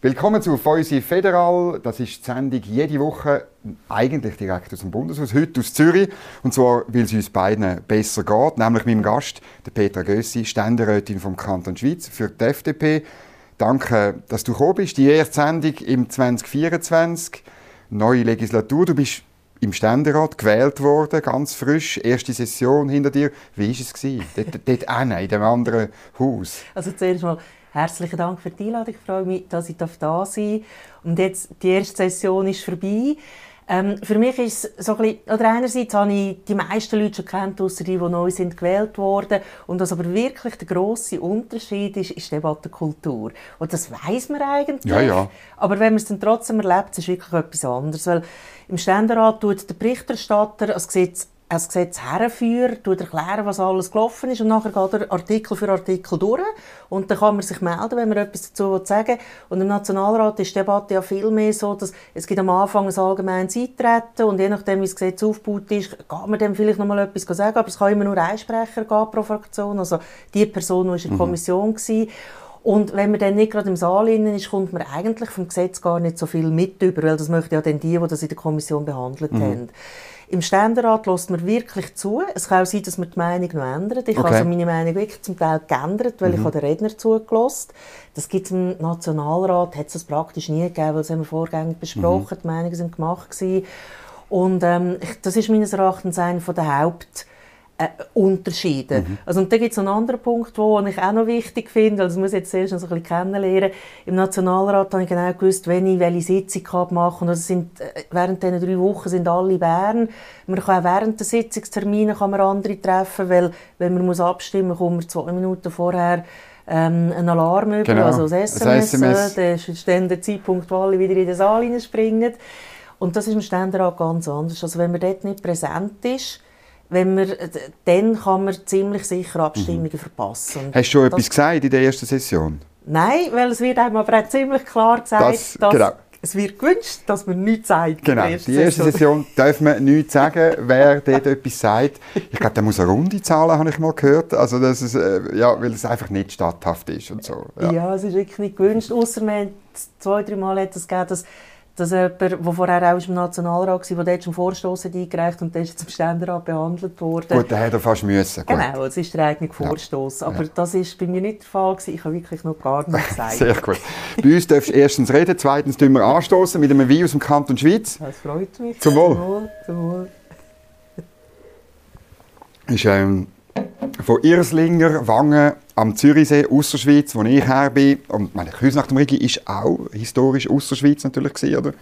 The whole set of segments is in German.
Willkommen zu Feusi Federal. Das ist die Sendung jede Woche, eigentlich direkt aus dem Bundeshaus, heute aus Zürich. Und zwar, weil es uns beiden besser geht, nämlich meinem Gast, der Petra Gössi, Ständerätin vom Kanton Schweiz für die FDP. Danke, dass du gekommen bist. Die erste Sendung im 2024, neue Legislatur. Du bist im Ständerat gewählt worden, ganz frisch, erste Session hinter dir. Wie war es? Dort, dort in dem anderen Haus. Also zuerst mal Herzlichen Dank für die Einladung. Ich freue mich, dass ich da sein darf. Und jetzt, die erste Session ist vorbei. Ähm, für mich ist es so ein bisschen, oder einerseits habe ich die meisten Leute schon kennt, außer die, die neu sind gewählt worden. Und was aber wirklich der grosse Unterschied ist, ist die Debattenkultur. Und das weiß man eigentlich. Ja, ja. Aber wenn man es dann trotzdem erlebt, ist es wirklich etwas anderes. Weil im Ständerat tut der Berichterstatter als Gesetz ein Gesetz herführt, erklären, was alles gelaufen ist und nachher geht er Artikel für Artikel durch und dann kann man sich melden, wenn man etwas dazu sagen will. Und im Nationalrat ist die Debatte ja viel mehr so, dass es gibt am Anfang ein allgemeines Eintreten und je nachdem, wie das Gesetz aufgebaut ist, kann man dem vielleicht noch mal etwas sagen, aber es kann immer nur ein Sprecher geben pro Fraktion, also die Person, die in der mhm. Kommission war. Und wenn man dann nicht gerade im Saal ist, kommt man eigentlich vom Gesetz gar nicht so viel mit über, weil das möchten ja dann die, die das in der Kommission behandelt mhm. haben. Im Ständerat lässt man wirklich zu. Es kann auch sein, dass man die Meinung noch ändert. Ich okay. habe also meine Meinung wirklich zum Teil geändert, weil mhm. ich den Redner zugelassen Das gibt es im Nationalrat, hat es praktisch nie gegeben, weil das haben wir vorgängig besprochen, mhm. die Meinungen sind gemacht gewesen. Und ähm, das ist meines Erachtens einer der Haupt- äh, Unterschiede. Mhm. Also, und da gibt es einen anderen Punkt, den ich auch noch wichtig finde, also das muss ich jetzt erst noch so ein bisschen kennenlernen. Im Nationalrat habe ich genau gewusst, wenn ich welche Sitzung machen kann. Also sind, äh, während diesen drei Wochen sind alle in Bern. Man kann auch während der Sitzungstermine kann man andere treffen, weil wenn man muss abstimmen muss, kommt man zwei Minuten vorher ähm, einen Alarm über, genau. also das SMS. Das, SMS. das ist dann der Zeitpunkt, wo alle wieder in den Saal springen. Und das ist im Ständerat ganz anders. Also wenn man dort nicht präsent ist, wenn man, dann kann man ziemlich sicher Abstimmungen mhm. verpassen. Hast du schon etwas gesagt in der ersten Session? Nein, weil es wird einem aber auch ziemlich klar gesagt, das, dass genau. es wird gewünscht, dass man nichts sagt. Genau, die erste Session darf man nichts sagen, wer dort etwas sagt. Ich glaube, der muss eine runde Zahlen, habe ich mal gehört, also dass es, äh, ja, weil es einfach nicht statthaft ist und so. Ja, ja es ist wirklich nicht gewünscht, außer man zwei, drei Mal hat es gegeben, dass dass jemand, der vorher auch im Nationalrat war, der dort schon Vorstoss eingereicht und der ist zum Ständerat behandelt worden. Gut, der hätte fast müssen. Gut. Genau, es ist der eigene Vorstoss. Ja. Aber ja. das war bei mir nicht der Fall. Gewesen. Ich habe wirklich noch gar nichts gesagt. Sehr gut. bei uns darfst du erstens reden, zweitens tun wir anstoßen mit einem Wein aus dem Kanton Schweiz. Das freut mich. Zum Wohl. Zum Wohl. Zum Wohl. ist ähm, von Irslinger, Wangen am Zürichsee, Ausserschweiz, wo ich her bin. Und meine Küsnacht am Rigi ist auch historisch Ausserschweiz natürlich gewesen, oder? Mhm.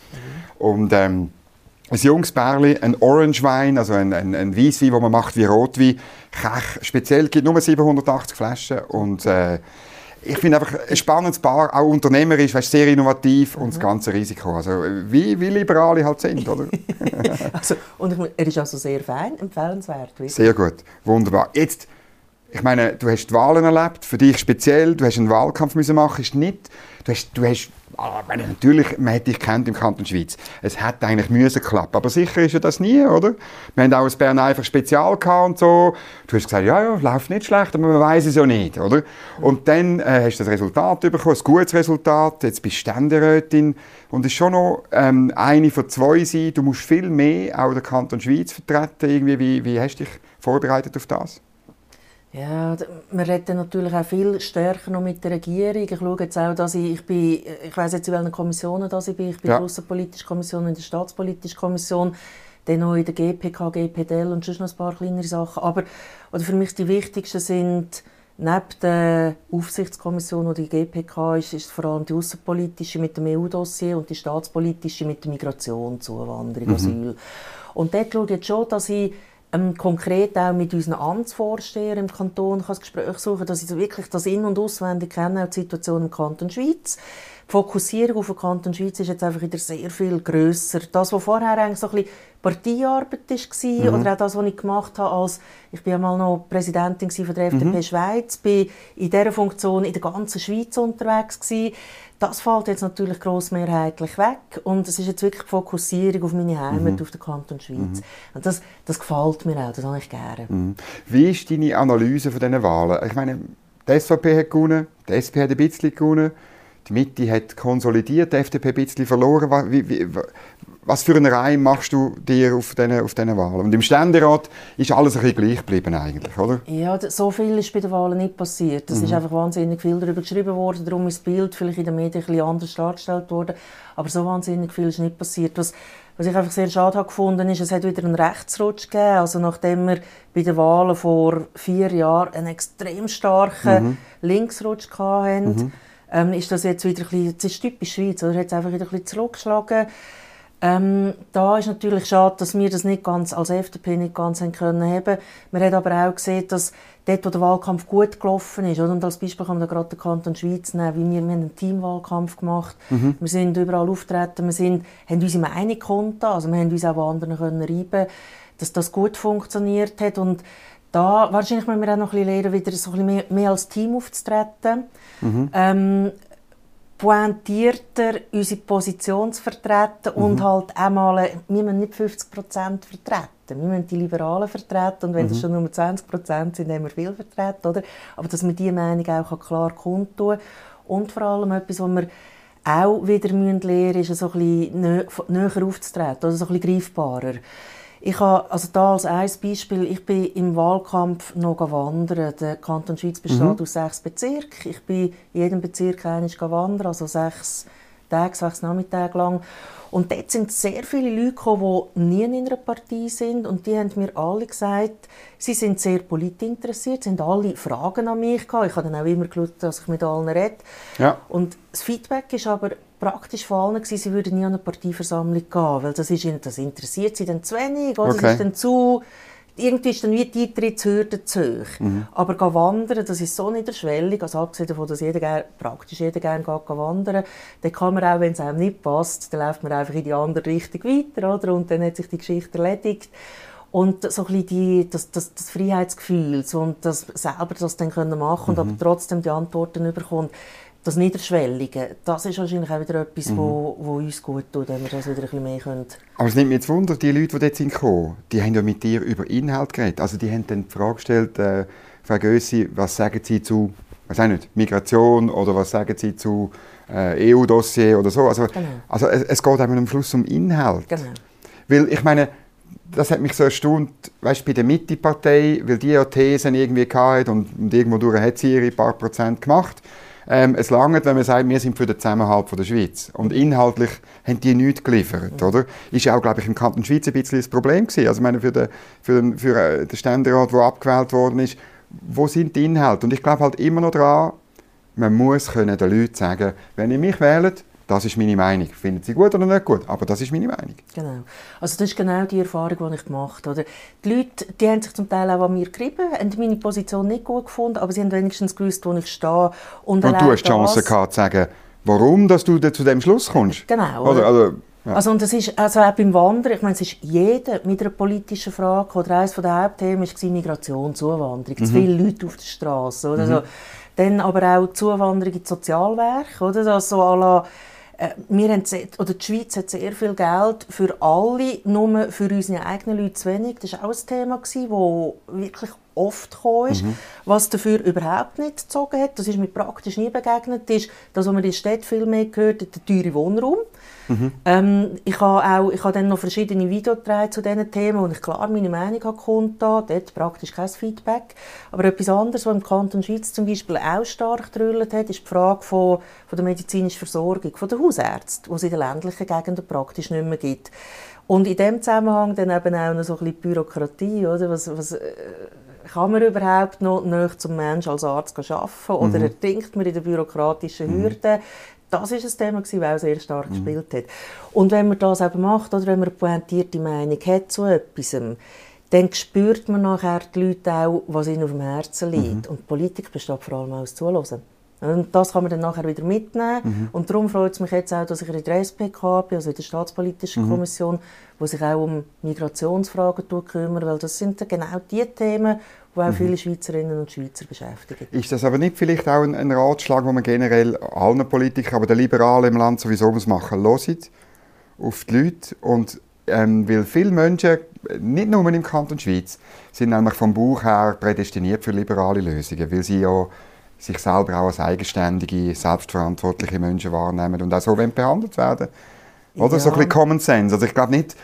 Und ähm, ein junges Bärli, ein Orange Wein, also ein, ein, ein Weißwein, den man macht wie Rotwein. Kech, speziell gibt nur 780 Flaschen und äh, ich finde einfach ein spannendes Bar, auch unternehmerisch, weißt, sehr innovativ mhm. und das ganze Risiko. Also wie, wie liberale halt sind, oder? also, und er ist also sehr fein, empfehlenswert. Wirklich. Sehr gut, wunderbar. Jetzt ich meine, du hast die Wahlen erlebt, für dich speziell, du hast einen Wahlkampf müssen machen, ist nicht, du hast, du hast ah, natürlich, man hätte dich kennt im Kanton Schweiz. Es hätte eigentlich müssen klappen, aber sicher ist ja das nie, oder? Wir haben auch ein Bern einfach Spezial und so. Du hast gesagt, ja, ja, läuft nicht schlecht, aber man weiß es ja nicht, oder? Und dann äh, hast du das Resultat bekommen, ein gutes Resultat, jetzt bist du Ständerätin und ist schon noch ähm, eine von zwei sein, du musst viel mehr auch den Kanton Schweiz vertreten, irgendwie, wie, wie hast du dich vorbereitet auf das? Ja, wir reden natürlich auch viel stärker noch mit der Regierung. Ich schaue jetzt auch, dass ich, ich bin, ich weiß jetzt, in welchen Kommissionen dass ich bin. Ich bin ja. in der Außenpolitischen Kommission und in der Staatspolitischen Kommission, dann noch in der GPK, GPDL und sonst noch ein paar kleinere Sachen. Aber oder für mich die wichtigsten sind, neben der Aufsichtskommission oder die GPK, ist, ist vor allem die außenpolitische mit dem EU-Dossier und die staatspolitische mit der Migration, Zuwanderung, mhm. Asyl. Und dort schaue ich jetzt schon, dass ich ähm, konkret auch mit unseren Amtsvorstehern im Kanton kann das Gespräch suchen, dass ich wirklich das in- und auswendig kenne, auch die Situation im Kanton Schweiz. Die Fokussierung auf den Kanton Schweiz ist jetzt einfach wieder sehr viel grösser. Das, was vorher eigentlich so ein bisschen Parteiarbeit war, mhm. oder auch das, was ich gemacht habe, als ich bin einmal noch Präsidentin von der FDP mhm. Schweiz, bin in dieser Funktion in der ganzen Schweiz unterwegs gewesen. Das fällt jetzt natürlich grossmehrheitlich weg und es ist jetzt wirklich die Fokussierung auf meine Heimat, mhm. auf den Kanton Schweiz. Mhm. Und das, das gefällt mir auch, das habe ich gerne. Mhm. Wie ist deine Analyse von diesen Wahlen? Ich meine, die SVP hat gewonnen, die SP hat ein bisschen gewonnen, die Mitte hat konsolidiert, die FDP ein bisschen verloren. Wie, wie, was für einen Reim machst du dir auf diesen, auf Wahlen? Und im Ständerat ist alles ein bisschen gleich geblieben eigentlich, oder? Ja, so viel ist bei den Wahlen nicht passiert. Es mhm. ist einfach wahnsinnig viel darüber geschrieben worden, darum ist das Bild vielleicht in den Medien ein bisschen anders dargestellt worden. Aber so wahnsinnig viel ist nicht passiert. Was, was ich einfach sehr schade habe gefunden ist, es hat wieder einen Rechtsrutsch gegeben. Also nachdem wir bei den Wahlen vor vier Jahren einen extrem starken mhm. Linksrutsch hatten, mhm. ähm, ist das jetzt wieder ein bisschen, das ist typisch Schweiz, oder? Hat es einfach wieder ein bisschen zurückgeschlagen. Ähm, da ist natürlich schade, dass wir das nicht ganz als FDP nicht ganz haben können haben. Man hat aber auch gesehen, dass dort, wo der Wahlkampf gut gelaufen ist, oder? und als Beispiel kann man da gerade den Kanton Schweiz nehmen, wie wir, wir haben einen Teamwahlkampf gemacht, mhm. wir sind überall auftreten, wir sind, haben unsere Meinung konnten, also wir haben uns auch an anderen können reiben, dass das gut funktioniert hat und da wahrscheinlich müssen wir auch noch ein bisschen lernen, wieder so ein bisschen mehr, mehr als Team aufzutreten. Mhm. Ähm, pointierter unsere Position zu vertreten mhm. und halt einmal, wir müssen nicht 50 Prozent vertreten. Wir müssen die Liberalen vertreten und wenn mhm. das schon nur 20 Prozent sind, haben wir viel vertreten, oder? Aber dass wir diese Meinung auch klar kundtun und vor allem etwas, was wir auch wieder lernen müssen, ist so ein bisschen näher aufzutreten, oder so ein bisschen greifbarer. Ich habe, also da als ein Beispiel, ich bin im Wahlkampf noch wandern. Der Kanton Schweiz besteht mhm. aus sechs Bezirken. Ich bin in jedem Bezirk einmal wandern, also sechs Tage, sechs Nachmittage lang. Und dort sind sehr viele Leute gekommen, die nie in einer Partei sind. Und die haben mir alle gesagt, sie sind sehr politinteressiert, sie haben alle Fragen an mich gehabt. Ich habe dann auch immer geschaut, dass ich mit allen rede. Ja. Und das Feedback ist aber praktisch von allen gewesen, sie würden nie an eine Parteiversammlung gehen, weil das, ist, das interessiert sie dann zu wenig, oder? Okay. das ist dann zu irgendwie ist dann wie die Eintrittshürde zu hoch. Mhm. Aber wandern, das ist so niederschwellig, also abgesehen davon, dass jeder gern, praktisch jeder gerne geht, wandern, dann kann man auch, wenn es einem nicht passt, dann läuft man einfach in die andere Richtung weiter, oder? Und dann hat sich die Geschichte erledigt. Und so ein bisschen die, das, das, das Freiheitsgefühl und das selber das dann können machen und mhm. aber trotzdem die Antworten bekommt das Niederschwellige, das ist wahrscheinlich auch wieder etwas, mhm. wo, wo uns gut tut, wenn wir das wieder ein bisschen mehr können. Aber es nimmt mich jetzt Wunder, die Leute, die dort sind gekommen, die haben ja mit dir über Inhalt geredet. Also die haben dann die Frage gestellt, äh, Frau Gössi, was sagen Sie zu, was nicht, Migration oder was sagen Sie zu äh, EU-Dossier oder so. Also, genau. also es, es geht am Schluss um Inhalt. Genau. Weil ich meine, das hat mich so erstaunt, weißt, bei der Mitte-Partei, weil die ja Thesen irgendwie hatten und, und irgendwo durch hat sie ihre paar Prozent gemacht. Ähm, es langt, wenn man sagt, wir sind für den Zusammenhalt von der Schweiz. Und inhaltlich haben die nichts geliefert, oder? Ist auch, glaube ich, im Kanton Schweiz ein bisschen das Problem gewesen. Also, ich meine, für den, für den, für äh, den Ständerat, der abgewählt worden ist, wo sind die Inhalte? Und ich glaube halt immer noch daran, man muss können den Leuten sagen, wenn ihr mich wählt, das ist meine Meinung. Finden Sie gut oder nicht gut? Aber das ist meine Meinung. Genau. Also das ist genau die Erfahrung, die ich gemacht habe. Die Leute die haben sich zum Teil auch an mir gerieben, haben meine Position nicht gut gefunden, aber sie haben wenigstens gewusst, wo ich stehe. Und, und du hast die Chance gehabt, zu sagen, warum dass du zu dem Schluss kommst. Genau. Oder, also, ja. Also, und das ist, also auch beim Wandern, ich meine, es ist jeder mit einer politischen Frage, oder eines der Hauptthemen war Migration, Zuwanderung, mhm. zu viele Leute auf der Straße, oder mhm. so. Dann aber auch Zuwanderung in Sozialwerk, oder, das so à la, wir haben sehr, oder die Schweiz hat sehr viel Geld für alle, nur für unsere eigenen Leute zu wenig. Das war auch ein Thema, das wirklich oft gekommen ist. Mhm. Was dafür überhaupt nicht gezogen hat, das ist mir praktisch nie begegnet, ist, dass, was man in der Stadt viel mehr gehört, der teure Wohnraum. Mhm. Ähm, ich habe auch, ich habe dann noch verschiedene Videos zu diesen Themen, wo ich klar meine Meinung habe dort praktisch kein Feedback. Aber etwas anderes, was im Kanton Schweiz zum Beispiel auch stark gedrüllt hat, ist die Frage von, von der medizinischen Versorgung, von den Hausärzten, die es in den ländlichen Gegenden praktisch nicht mehr gibt. Und in dem Zusammenhang dann eben auch noch so ein bisschen Bürokratie, oder? Was, was, äh, kann man überhaupt noch näher zum Menschen als Arzt arbeiten oder mhm. ertrinkt man in den bürokratischen mhm. Das ist ein Thema, das sehr stark mhm. gespielt hat. Und wenn man das eben macht, oder wenn man eine pointierte Meinung hat zu etwas, dann spürt man nachher die Leute auch, was ihnen auf dem Herzen liegt. Mhm. Und Politik besteht vor allem aus Zuhören. Und das kann man dann nachher wieder mitnehmen. Mhm. Und darum freut es mich jetzt auch, dass ich in der SPK bin, also in der Staatspolitischen mhm. Kommission, wo sich auch um Migrationsfragen kümmert, weil das sind genau die Themen, die auch mhm. viele Schweizerinnen und Schweizer beschäftigen. Ist das aber nicht vielleicht auch ein, ein Ratschlag, den man generell allen Politikern, aber den Liberalen im Land sowieso muss machen muss? auf die Leute und ähm, weil viele Menschen, nicht nur im Kanton Schweiz, sind nämlich vom Bauch her prädestiniert für liberale Lösungen, weil sie ja sich selber auch als eigenständige, selbstverantwortliche Menschen wahrnehmen und auch so behandelt werden. Oder ja. so ein bisschen Common Sense. Also ich glaube nicht,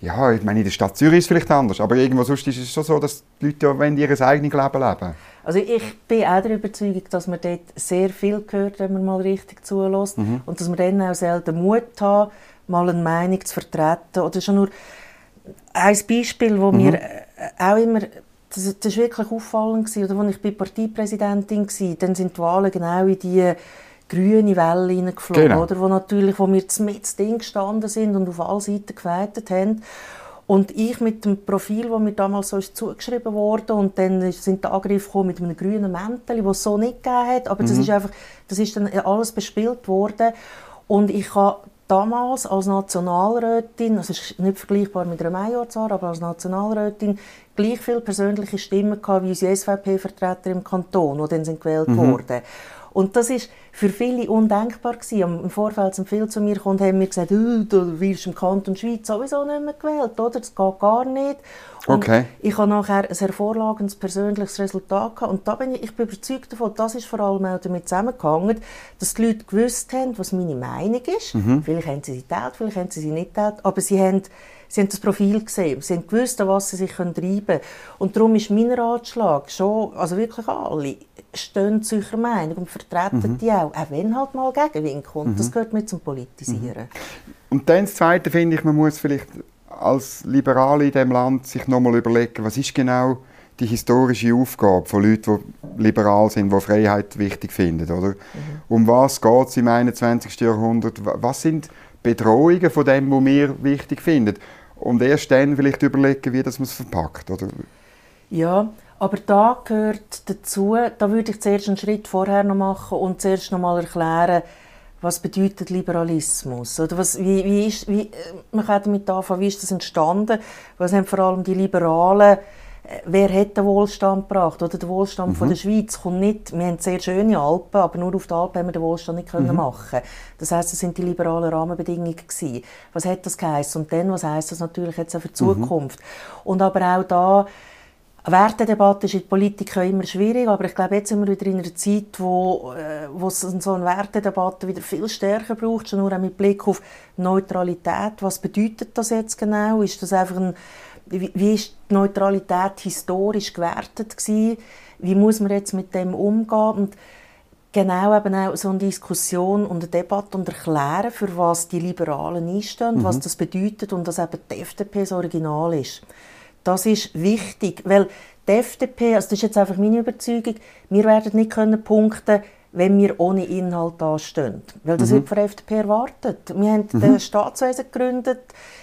ja, ich meine, in der Stadt Zürich ist es vielleicht anders, aber irgendwo sonst ist es schon so, dass die Leute ja ihr eigenes Leben leben. Also ich bin auch der Überzeugung, dass man dort sehr viel hört, wenn man mal richtig zulässt mhm. und dass man dann auch selten Mut hat, mal eine Meinung zu vertreten. Oder schon nur ein Beispiel, das mhm. mir äh, auch immer das, das wirklich auffallend gewesen. Oder als ich bei Parteipräsidentin war, dann sind die Wahlen genau in die grüne Welle hineingeflogen, genau. oder? Wo natürlich, wo wir mit Ding gestanden sind und auf alle Seiten geweitet haben. Und ich mit dem Profil, das mir damals so ist zugeschrieben wurde, und dann sind die Angriffe mit einem grünen Mäntel, das es so nicht gegeben hat, aber mhm. das ist einfach, das ist dann alles bespielt worden. Und ich habe damals als Nationalrätin, das ist nicht vergleichbar mit einer Majorzahn, aber als Nationalrätin gleich viele persönliche Stimmen gehabt wie unsere SVP-Vertreter im Kanton, die dann sind gewählt mhm. wurden. Und das ist für viele undenkbar gewesen. Im Vorfeld sind viele zu mir gekommen und haben mir gesagt, oh, du wirst im Kanton Schweiz sowieso nicht mehr gewählt, oder? Das geht gar nicht. Und okay. ich habe nachher ein hervorragendes persönliches Resultat gehabt. Und da bin ich, ich bin überzeugt davon, das ist vor allem auch damit zusammengehangen, dass die Leute gewusst haben, was meine Meinung ist. Mhm. Vielleicht haben sie sie geteilt, vielleicht haben sie sie nicht geteilt, aber sie haben Sie haben das Profil gesehen, sie haben gewusst, an was sie sich treiben können. Und darum ist mein Ratschlag schon, also wirklich alle, stehen zu ihrer Meinung und vertreten mhm. die auch, auch wenn halt mal Gegenwind kommt. Mhm. Das gehört mit zum Politisieren. Mhm. Und dann das Zweite finde ich, man muss vielleicht als Liberale in diesem Land sich nochmal überlegen, was ist genau die historische Aufgabe von Leuten, die liberal sind, die Freiheit wichtig finden, oder? Mhm. Um was geht es im 21. Jahrhundert? Was sind Bedrohungen von dem, was wir wichtig finden? Und erst dann vielleicht überlegen, wie das man es verpackt, oder? Ja, aber da gehört dazu, da würde ich zuerst einen Schritt vorher noch machen und zuerst noch mal erklären, was bedeutet Liberalismus? Oder was, wie, wie ist, wie, äh, man kann damit anfangen, wie ist das entstanden? Was haben vor allem die Liberalen, äh, wer hat den Wohlstand gebracht? Oder der Wohlstand mhm. von der Schweiz kommt nicht, wir haben sehr schöne Alpen, aber nur auf den Alpen haben wir den Wohlstand nicht können mhm. machen Das heißt, das sind die liberalen Rahmenbedingungen gewesen. Was hat das geheißen? Und dann, was heißt das natürlich jetzt auch für die mhm. Zukunft? Und aber auch da, Wertedebatte ist in der Politik immer schwierig, aber ich glaube, jetzt sind wir wieder in einer Zeit, wo, äh, wo es so eine Wertedebatte wieder viel stärker braucht, schon nur auch mit Blick auf Neutralität. Was bedeutet das jetzt genau? Ist das einfach ein, wie, wie ist die Neutralität historisch gewertet gewesen? Wie muss man jetzt mit dem umgehen? Und genau eben auch so eine Diskussion und eine Debatte und erklären, für was die Liberalen einstehen, mhm. was das bedeutet und dass eben die FDP das Original ist. Das ist wichtig, weil die FDP, also das ist jetzt einfach meine Überzeugung, wir werden nicht können punkten, wenn wir ohne Inhalt dastehen. Weil das mhm. wird von der FDP erwartet. Wir haben mhm. das Staatswesen gegründet,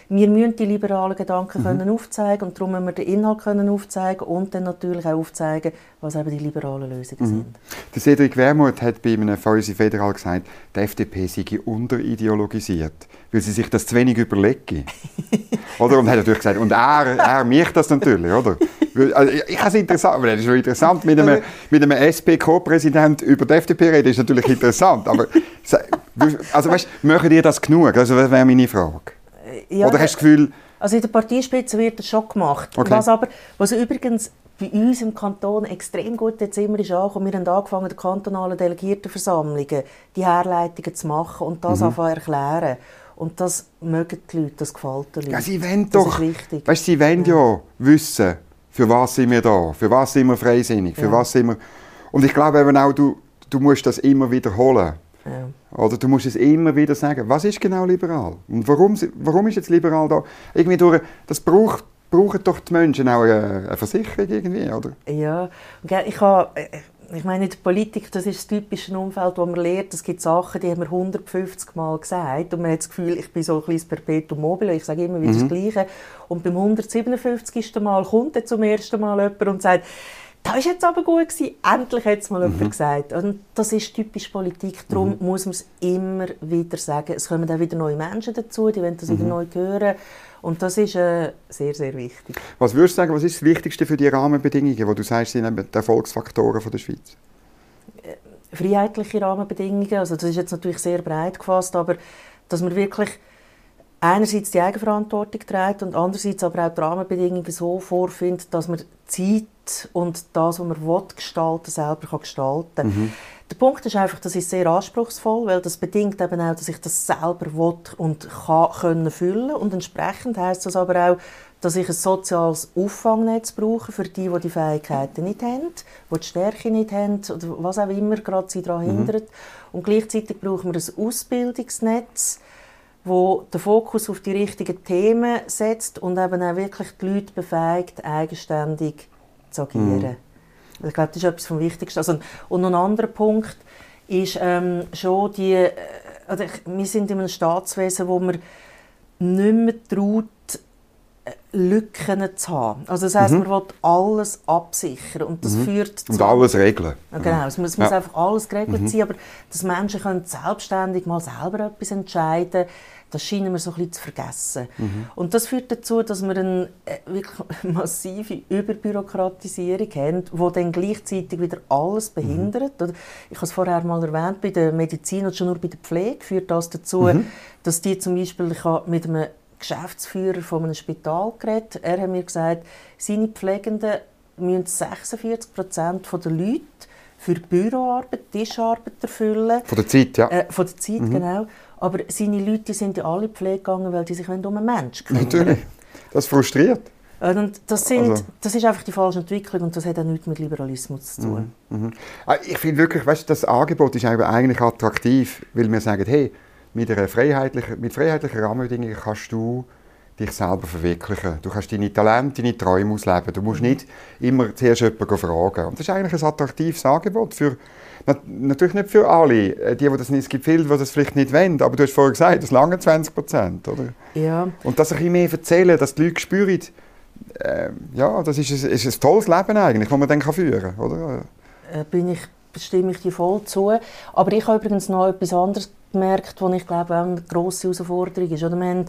wir müssen die liberalen Gedanken mhm. können aufzeigen und darum müssen wir den Inhalt können aufzeigen und dann natürlich auch aufzeigen, was eben die liberalen Lösungen mhm. sind. Der Cedric Wermuth hat bei einem Fäuse Federal gesagt, die FDP sei unterideologisiert, weil sie sich das zu wenig überlegen. oder? Und hat natürlich gesagt, und er, er mich das natürlich, oder? Also ich, habe es interessant, aber das ist interessant, mit einem, mit einem SP-Co-Präsident über die FDP reden, ist natürlich interessant, aber also weißt, machen ihr das genug? Also das wäre meine Frage. Ja, Oder hast du das Gefühl... Also in der Parteispitze wird das schon gemacht. Okay. Was aber, was übrigens bei uns im Kanton extrem gut jetzt immer ist angekommen, wir haben angefangen, die kantonalen Delegiertenversammlungen, die Herleitungen zu machen und das mhm. einfach erklären. Und das mögen die Leute, das gefällt den Leuten. Ja, sie wollen das doch, weißt, sie wollen ja. ja wissen, für was sind wir da, für was sind wir freisinnig, für ja. was sind wir... Und ich glaube eben auch, du, du musst das immer wiederholen. Ja. Oder du musst es immer wieder sagen, was ist genau liberal? Und warum, warum ist jetzt liberal da? Irgendwie durch, das braucht, brauchen doch die Menschen auch eine, eine Versicherung irgendwie, oder? Ja, ich habe... Ich meine, in der Politik, das ist das typische Umfeld, wo man lernt, es gibt Sachen, die haben wir 150 Mal gesagt und man hat das Gefühl, ich bin so ein kleines Perpetuum mobile, ich sage immer wieder mhm. das Gleiche. Und beim 157. Mal kommt dann zum ersten Mal jemand und sagt, das war jetzt aber gut, gewesen. endlich hat es mal mhm. jemand gesagt. Und das ist typisch Politik, darum mhm. muss man es immer wieder sagen. Es kommen dann wieder neue Menschen dazu, die wollen das mhm. wieder neu hören. Und das ist äh, sehr, sehr wichtig. Was würdest du sagen, was ist das Wichtigste für die Rahmenbedingungen, wo du sagst, sind die Erfolgsfaktoren von der Schweiz? Äh, freiheitliche Rahmenbedingungen, also das ist jetzt natürlich sehr breit gefasst, aber dass man wirklich einerseits die Eigenverantwortung trägt und andererseits aber auch die Rahmenbedingungen so vorfindet, dass man Zeit und das, was man will, gestalten selber kann gestalten kann. Mhm. Der Punkt ist einfach, das ist sehr anspruchsvoll, weil das bedingt eben auch, dass ich das selber will und kann können füllen und entsprechend heißt das aber auch, dass ich ein soziales Auffangnetz brauche für die, die die Fähigkeiten nicht haben, die die Stärke nicht haben oder was auch immer gerade sie daran mhm. hindert. Und gleichzeitig brauchen wir ein Ausbildungsnetz, wo den Fokus auf die richtigen Themen setzt und eben auch wirklich die Leute befähigt, eigenständig zu agieren. Mhm. Ich glaube, das ist etwas vom Wichtigsten. Also, und ein anderer Punkt ist ähm, schon die, äh, also wir sind in einem Staatswesen, wo man nicht mehr traut, äh, Lücken zu haben. Also das heisst, mhm. man will alles absichern und das mhm. führt zu... Und alles regeln. Ja, genau, es muss, ja. muss einfach alles geregelt mhm. sein, aber dass Menschen können selbstständig mal selber etwas entscheiden das scheinen wir so ein bisschen zu vergessen. Mhm. Und das führt dazu, dass wir eine äh, wirklich massive Überbürokratisierung haben, die dann gleichzeitig wieder alles behindert. Mhm. Ich habe es vorher mal erwähnt, bei der Medizin und schon nur bei der Pflege führt das dazu, mhm. dass die zum Beispiel, ich habe mit einem Geschäftsführer von einem Spital geredet, er hat mir gesagt, seine Pflegenden müssen 46 Prozent der Leute für Büroarbeit, Tischarbeit erfüllen. Von der Zeit, ja. Äh, von der Zeit, mhm. genau. Aber seine Leute sind ja alle Pflege gegangen, weil die sich um einen Menschen kümmern. Natürlich. Das frustriert. Und das, sind, also. das ist einfach die falsche Entwicklung und das hat auch nichts mit Liberalismus zu tun. Mhm. Mhm. Ah, ich finde wirklich, weißt, das Angebot ist eigentlich attraktiv, weil wir sagen, hey, mit, einer freiheitlichen, mit freiheitlichen Rahmenbedingungen kannst du dich selber verwirklichen. Du kannst deine Talente, deine Träume ausleben. Du musst mhm. nicht immer zuerst jemanden fragen. Und das ist eigentlich ein attraktives Angebot für natürlich nicht für alle. Äh, die, die das nicht, es gibt viele, die das vielleicht nicht wollen. Aber du hast vorhin gesagt, das lange 20 Prozent, oder? Ja. Und das ein bisschen mehr erzählen, dass die Leute spüren, äh, ja, das ist ein, ist ein tolles Leben eigentlich, das man dann führen kann, oder? Äh, bin ich, stimme ich dir voll zu. Aber ich habe übrigens noch etwas anderes gemerkt, was ich glaube auch eine grosse Herausforderung ist. Oder? Wir haben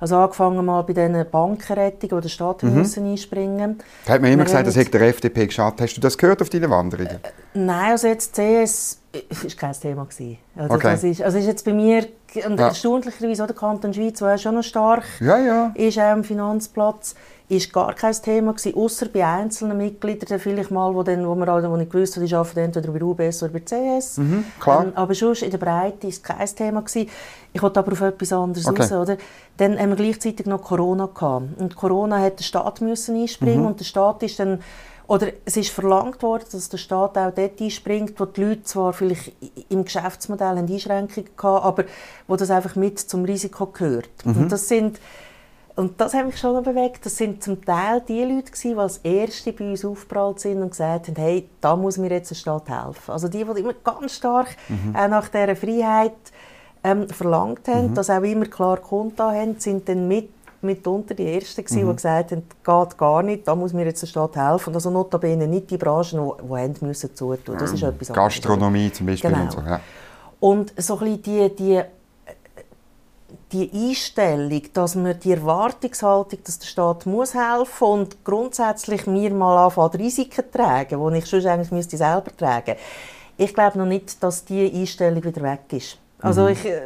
also angefangen mal bei diesen Bankenrettungen, wo der Staat mhm. müssen einspringen Da hat man immer wir gesagt, das hätte der FDP geschadet. Hast du das gehört auf deinen Wanderungen? Äh, nein, also jetzt CS war kein Thema. Also, okay. das ist, also ist jetzt bei mir, und ja. erstaunlicherweise auch der Kanton Schweiz, der schon noch stark ja, ja. ist am Finanzplatz, ist gar kein Thema gewesen, außer bei einzelnen Mitgliedern, vielleicht mal, wo, dann, wo, man, wo ich gewusst habe, die arbeiten entweder bei UBS oder bei CS. Mhm, klar. Ähm, aber sonst in der Breite war es kein Thema gewesen. Ich wollte aber auf etwas anderes okay. raus, oder? Dann haben wir gleichzeitig noch Corona gehabt. Und Corona hat der Staat müssen einspringen mhm. und der Staat ist dann oder es ist verlangt worden, dass der Staat auch dort einspringt, wo die Leute zwar vielleicht im Geschäftsmodell eine Einschränkung hatten, aber wo das einfach mit zum Risiko gehört. Mhm. Und das sind und das hat mich schon bewegt. Das sind zum Teil die Leute, die als Erste bei uns aufgeprallt sind und gesagt haben, hey, da muss mir jetzt der Staat helfen. Also die, die immer ganz stark mhm. äh, nach dieser Freiheit ähm, verlangt haben, mhm. dass auch immer klar Konto haben, sind dann mit mitunter die Ersten gewesen, mhm. die gesagt haben, geht gar nicht, da muss mir jetzt der Staat helfen. Und also notabene nicht die Branchen, die, die haben müssen zutun. Das ist etwas Gastronomie zum Beispiel genau. und so. Ja. Und so ein bisschen die, die die Einstellung, dass man die Erwartungshaltung, dass der Staat muss helfen und grundsätzlich mir mal anfangen, Risiken tragen, die ich sonst eigentlich müsste selber tragen. Ich glaube noch nicht, dass diese Einstellung wieder weg ist. Also mhm. ich, äh,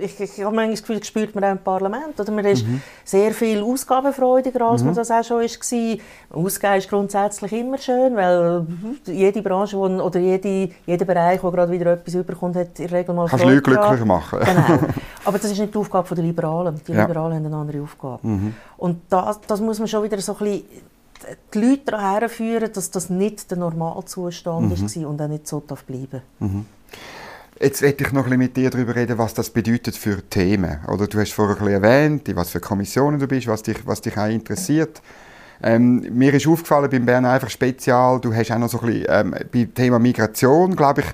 ich, ich, ich habe manchmal das Gefühl, das spürt man auch im Parlament. Oder? Man ist mhm. sehr viel ausgabenfreudiger, als mhm. man das auch schon war. Ausgeben ist grundsätzlich immer schön, weil jede Branche wo, oder jede, jeder Bereich, der gerade wieder etwas überkommt, hat in der Regel mal Kannst Leute glücklich machen. Genau. Aber das ist nicht die Aufgabe der Liberalen. Die ja. Liberalen haben eine andere Aufgabe. Mhm. Und das, das muss man schon wieder so ein bisschen die Leute daran herführen, dass das nicht der Normalzustand mhm. ist und auch nicht so darf bleiben mhm. Jetzt möchte ich noch ein bisschen mit dir darüber reden, was das bedeutet für Themen. Oder du hast vorher ein bisschen erwähnt, in was für Kommissionen du bist, was dich, was dich auch interessiert. Ähm, mir ist aufgefallen beim Bern einfach spezial, du hast auch noch so ein bisschen ähm, beim Thema Migration, glaube ich,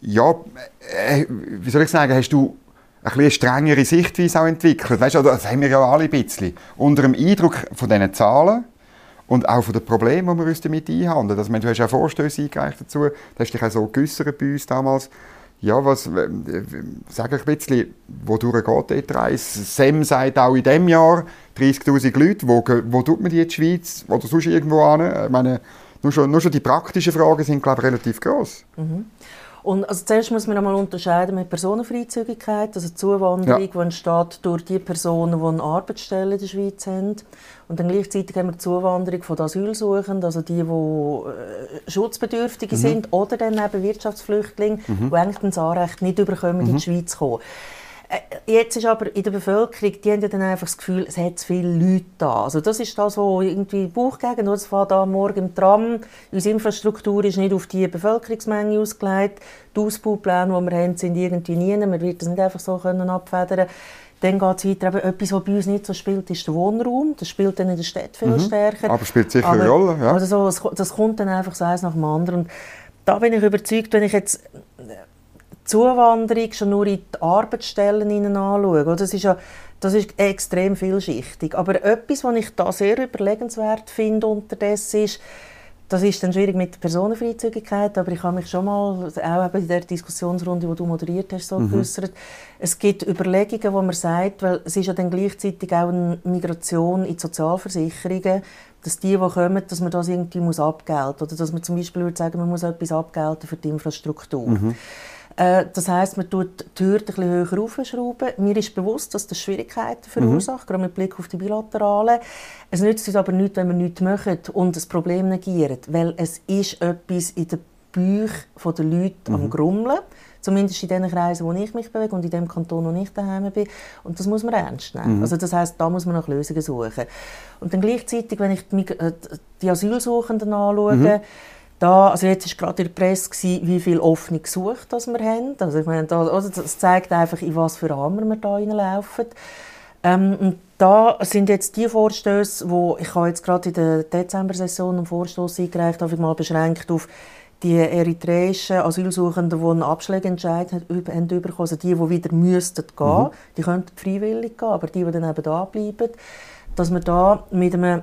ja, äh, wie soll ich sagen, hast du ein eine strengere Sichtweise auch entwickelt. Weißt du, das haben wir ja alle ein bisschen. Unter dem Eindruck von diesen Zahlen und auch von den Problemen, die wir uns damit einhandeln. Also, du hast auch Vorstöße eingereicht dazu, du hast dich auch so geäussert bei uns damals. Ja, was, äh, sag ein bisschen, wodurch geht die Reise? SEM sagt auch in diesem Jahr 30'000 Leute, wo, wo tut man die in die Schweiz oder sonst irgendwo an? Ich meine, nur schon, nur schon die praktischen Fragen sind, glaube ich, relativ groß. Mhm. Und also zuerst muss man einmal unterscheiden mit Personenfreizügigkeit, also Zuwanderung, ja. die entsteht durch die Personen, die eine Arbeitsstelle in der Schweiz haben. Und dann gleichzeitig haben wir die Zuwanderung von den Asylsuchenden, also die, die äh, Schutzbedürftige mhm. sind oder dann eben Wirtschaftsflüchtlinge, mhm. die eigentlich das Anrecht nicht überkommen, mhm. in die mhm. Schweiz zu kommen. Äh, jetzt ist aber in der Bevölkerung, die haben dann einfach das Gefühl, es hat zu viele Leute da. Also das ist das, was irgendwie Bauchgegend, es fährt da morgen im Tram, unsere Infrastruktur ist nicht auf die Bevölkerungsmenge ausgelegt, die Ausbaupläne, die wir haben, sind irgendwie nie, man wird das nicht einfach so können abfedern dann geht es weiter. Eben, etwas, was bei uns nicht so spielt, ist der Wohnraum. Das spielt dann in der Stadt viel mhm. stärker. Aber spielt sicher aber, eine Rolle, ja. Also so, das kommt dann einfach so eins nach dem anderen. Und da bin ich überzeugt, wenn ich jetzt Zuwanderung schon nur in die Arbeitsstellen anschaue. Das ist ja das ist extrem vielschichtig. Aber etwas, was ich da sehr überlegenswert finde unterdessen ist, das ist dann schwierig mit der Personenfreizügigkeit, aber ich habe mich schon mal, auch in der Diskussionsrunde, die du moderiert hast, so mhm. geäußert. Es gibt Überlegungen, wo man sagt, weil es ist ja dann gleichzeitig auch eine Migration in die Sozialversicherungen, dass die, die kommen, dass man das irgendwie muss abgelten oder dass man zum Beispiel würde sagen, man muss etwas abgelten für die Infrastruktur. Mhm. Äh, das heißt, man tut die Hürde ein bisschen höher aufschrauben. Mir ist bewusst, dass das Schwierigkeiten verursacht, mhm. gerade mit Blick auf die Bilateralen. Es nützt uns aber nichts, wenn wir nichts machen und das Problem negieren, weil es ist etwas in den Bauch der Leute mhm. am Grummeln. Zumindest in den Kreisen, wo ich mich bewege und in dem Kanton, wo ich daheim bin. Und das muss man ernst nehmen. Mhm. Also das heißt, da muss man nach Lösungen suchen. Und dann gleichzeitig, wenn ich die, äh, die Asylsuchenden anschaue, mhm da, also jetzt war gerade in der Presse, gewesen, wie viele offene Gesuche das wir haben. Also ich meine, da, also das zeigt einfach, in was für Rahmen wir da reinlaufen. Ähm, und da sind jetzt die Vorstöße, wo ich habe jetzt gerade in der Dezember-Session einen Vorstoß eingereicht, habe ich mal beschränkt auf die eritreischen Asylsuchenden, die einen Abschlägeentscheid haben bekommen, also die, die wieder müssten gehen, mhm. die könnten freiwillig gehen, aber die, die dann eben da bleiben, dass wir da mit einem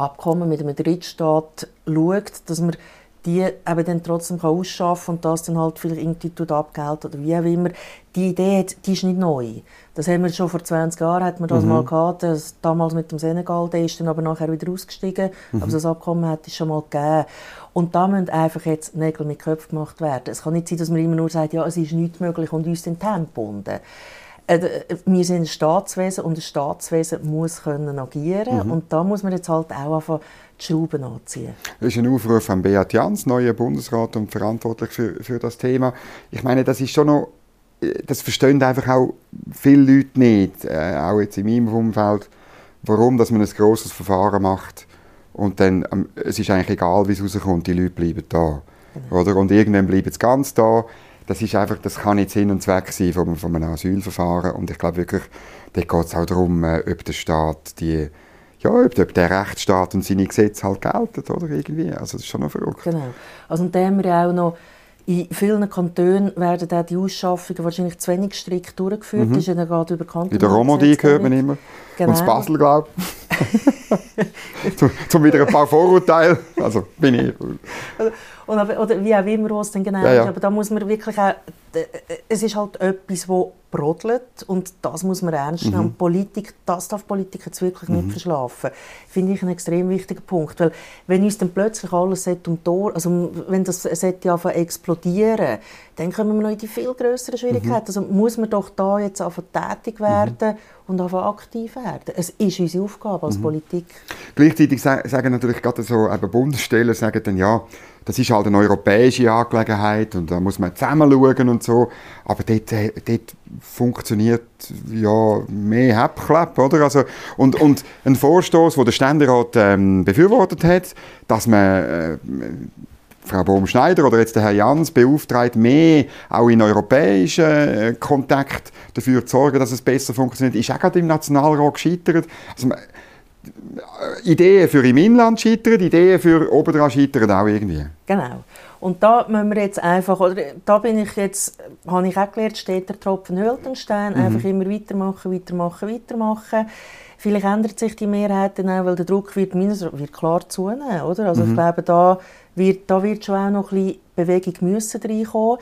Abkommen mit einem Drittstaat schaut, dass man die eben dann trotzdem ausschaffen kann und das dann halt vielleicht irgendwie abgelten oder wie auch immer. Die Idee die ist nicht neu. Das haben wir schon vor 20 Jahren hat man das mhm. mal gehabt, das, damals mit dem Senegal, der ist dann aber nachher wieder ausgestiegen, mhm. aber das Abkommen hat es schon mal gegeben. Und da müssen einfach jetzt Nägel mit Köpfen gemacht werden. Es kann nicht sein, dass man immer nur sagt, ja, es ist nicht möglich und uns den Tempo gebunden. Äh, wir sind ein Staatswesen und ein Staatswesen muss können agieren mhm. und da muss man jetzt halt auch einfach die Schrauben anziehen. Das ist ein Aufruf von Beat Jans, neuer Bundesrat und verantwortlich für, für das Thema. Ich meine, das ist schon noch, das verstehen einfach auch viele Leute nicht, äh, auch jetzt in meinem Umfeld, warum dass man ein grosses Verfahren macht und dann, ähm, es ist eigentlich egal, wie es rauskommt, die Leute bleiben da. Genau. Oder? Und irgendwann bleiben sie ganz da das ist einfach, das kann nicht Sinn und Zweck sein von, von einem Asylverfahren und ich glaube wirklich, da geht es auch darum, äh, ob der Staat die ja, ob, ob der Rechtsstaat und seine Gesetze halt gelten, oder irgendwie. Also das ist schon noch verrückt. Genau. Also und dann haben wir ja auch noch in vielen Kantonen werden auch die Ausschaffungen wahrscheinlich zu wenig strikt durchgeführt. Mhm. Das ist ja gerade über In der Romandie hört man immer. Genau. Und in Basel, glaube ich. zum, zum wieder ein paar Vorurteile. Also bin ich. Oder, oder wie auch immer, was dann genau ja, ja. ist. Aber da muss man wirklich auch, es ist halt etwas, das brodelt und das muss man ernst nehmen. Mhm. Politik, das darf Politik jetzt wirklich mhm. nicht verschlafen. Finde ich einen extrem wichtigen Punkt, weil wenn uns dann plötzlich alles um Tor, also wenn das ja explodieren, dann kommen wir noch in die viel größeren Schwierigkeiten. Mhm. Also muss man doch da jetzt einfach tätig werden mhm. und einfach aktiv werden. Es ist unsere Aufgabe als mhm. Politik. Gleichzeitig sagen natürlich gerade so eben Bundesstellen sagen dann ja das ist halt eine europäische Angelegenheit und da muss man zusammen schauen und so. Aber dort, äh, dort funktioniert ja mehr Heppklapp, oder? Also, und, und ein Vorstoß, den der Ständerat ähm, befürwortet hat, dass man äh, Frau Bohm-Schneider oder jetzt der Herr Jans beauftragt, mehr auch in europäischen äh, Kontakt dafür zu sorgen, dass es besser funktioniert, ist auch gerade im Nationalrat gescheitert. Also, Ideen für im Inland scheitern, Ideen für obendrauf scheitern auch irgendwie. Genau. Und da müssen wir jetzt einfach, oder da bin ich jetzt, habe ich auch gelernt, steht der Tropfen höhlt den Stein, mhm. einfach immer weitermachen, weitermachen, weitermachen. Vielleicht ändert sich die Mehrheit dann auch, weil der Druck wird, wird klar zunehmen, oder? Also mhm. ich glaube, da wird, da wird schon auch noch ein bisschen Bewegung müssen reinkommen.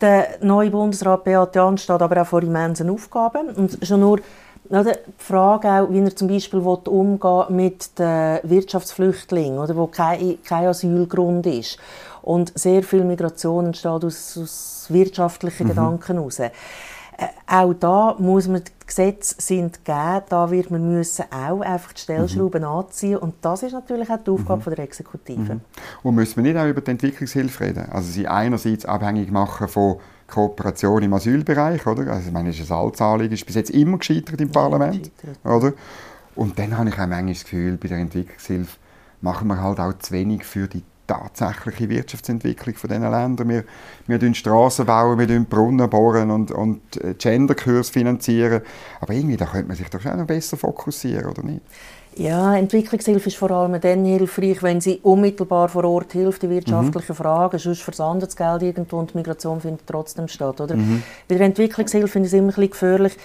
Der neue Bundesrat Beat Jan steht aber auch vor immensen Aufgaben und schon nur oder die Frage auch, wie er zum Beispiel umgehen mit den Wirtschaftsflüchtlingen, oder, wo kein, kein Asylgrund ist. Und sehr viel Migration entsteht aus, aus wirtschaftlichen mhm. Gedanken heraus. Äh, auch da muss man, die Gesetze sind gegeben, da wird man müssen auch einfach die Stellschrauben mhm. anziehen und das ist natürlich auch die Aufgabe mhm. von der Exekutive. Mhm. Und müssen wir nicht auch über die Entwicklungshilfe reden? Also sie einerseits abhängig machen von Kooperation im Asylbereich, oder? Also ich meine, das ist ein Altzahlig, ist bis jetzt immer gescheitert im Parlament, oder? Und dann habe ich auch manchmal das Gefühl, bei der Entwicklungshilfe machen wir halt auch zu wenig für die tatsächliche Wirtschaftsentwicklung von diesen Ländern. Wir, wir bauen Straßen bauen, wir bauen Brunnen bohren und, und äh, Genderkurs finanzieren. Aber irgendwie, da könnte man sich doch schon noch besser fokussieren, oder nicht? Ja, Entwicklungshilfe ist vor allem dann hilfreich, wenn sie unmittelbar vor Ort hilft, die wirtschaftlichen mhm. Fragen. Sonst versandet das Geld irgendwo und die Migration findet trotzdem statt. Oder? Mhm. Bei der Entwicklungshilfe finde ich es immer ein bisschen gefährlich.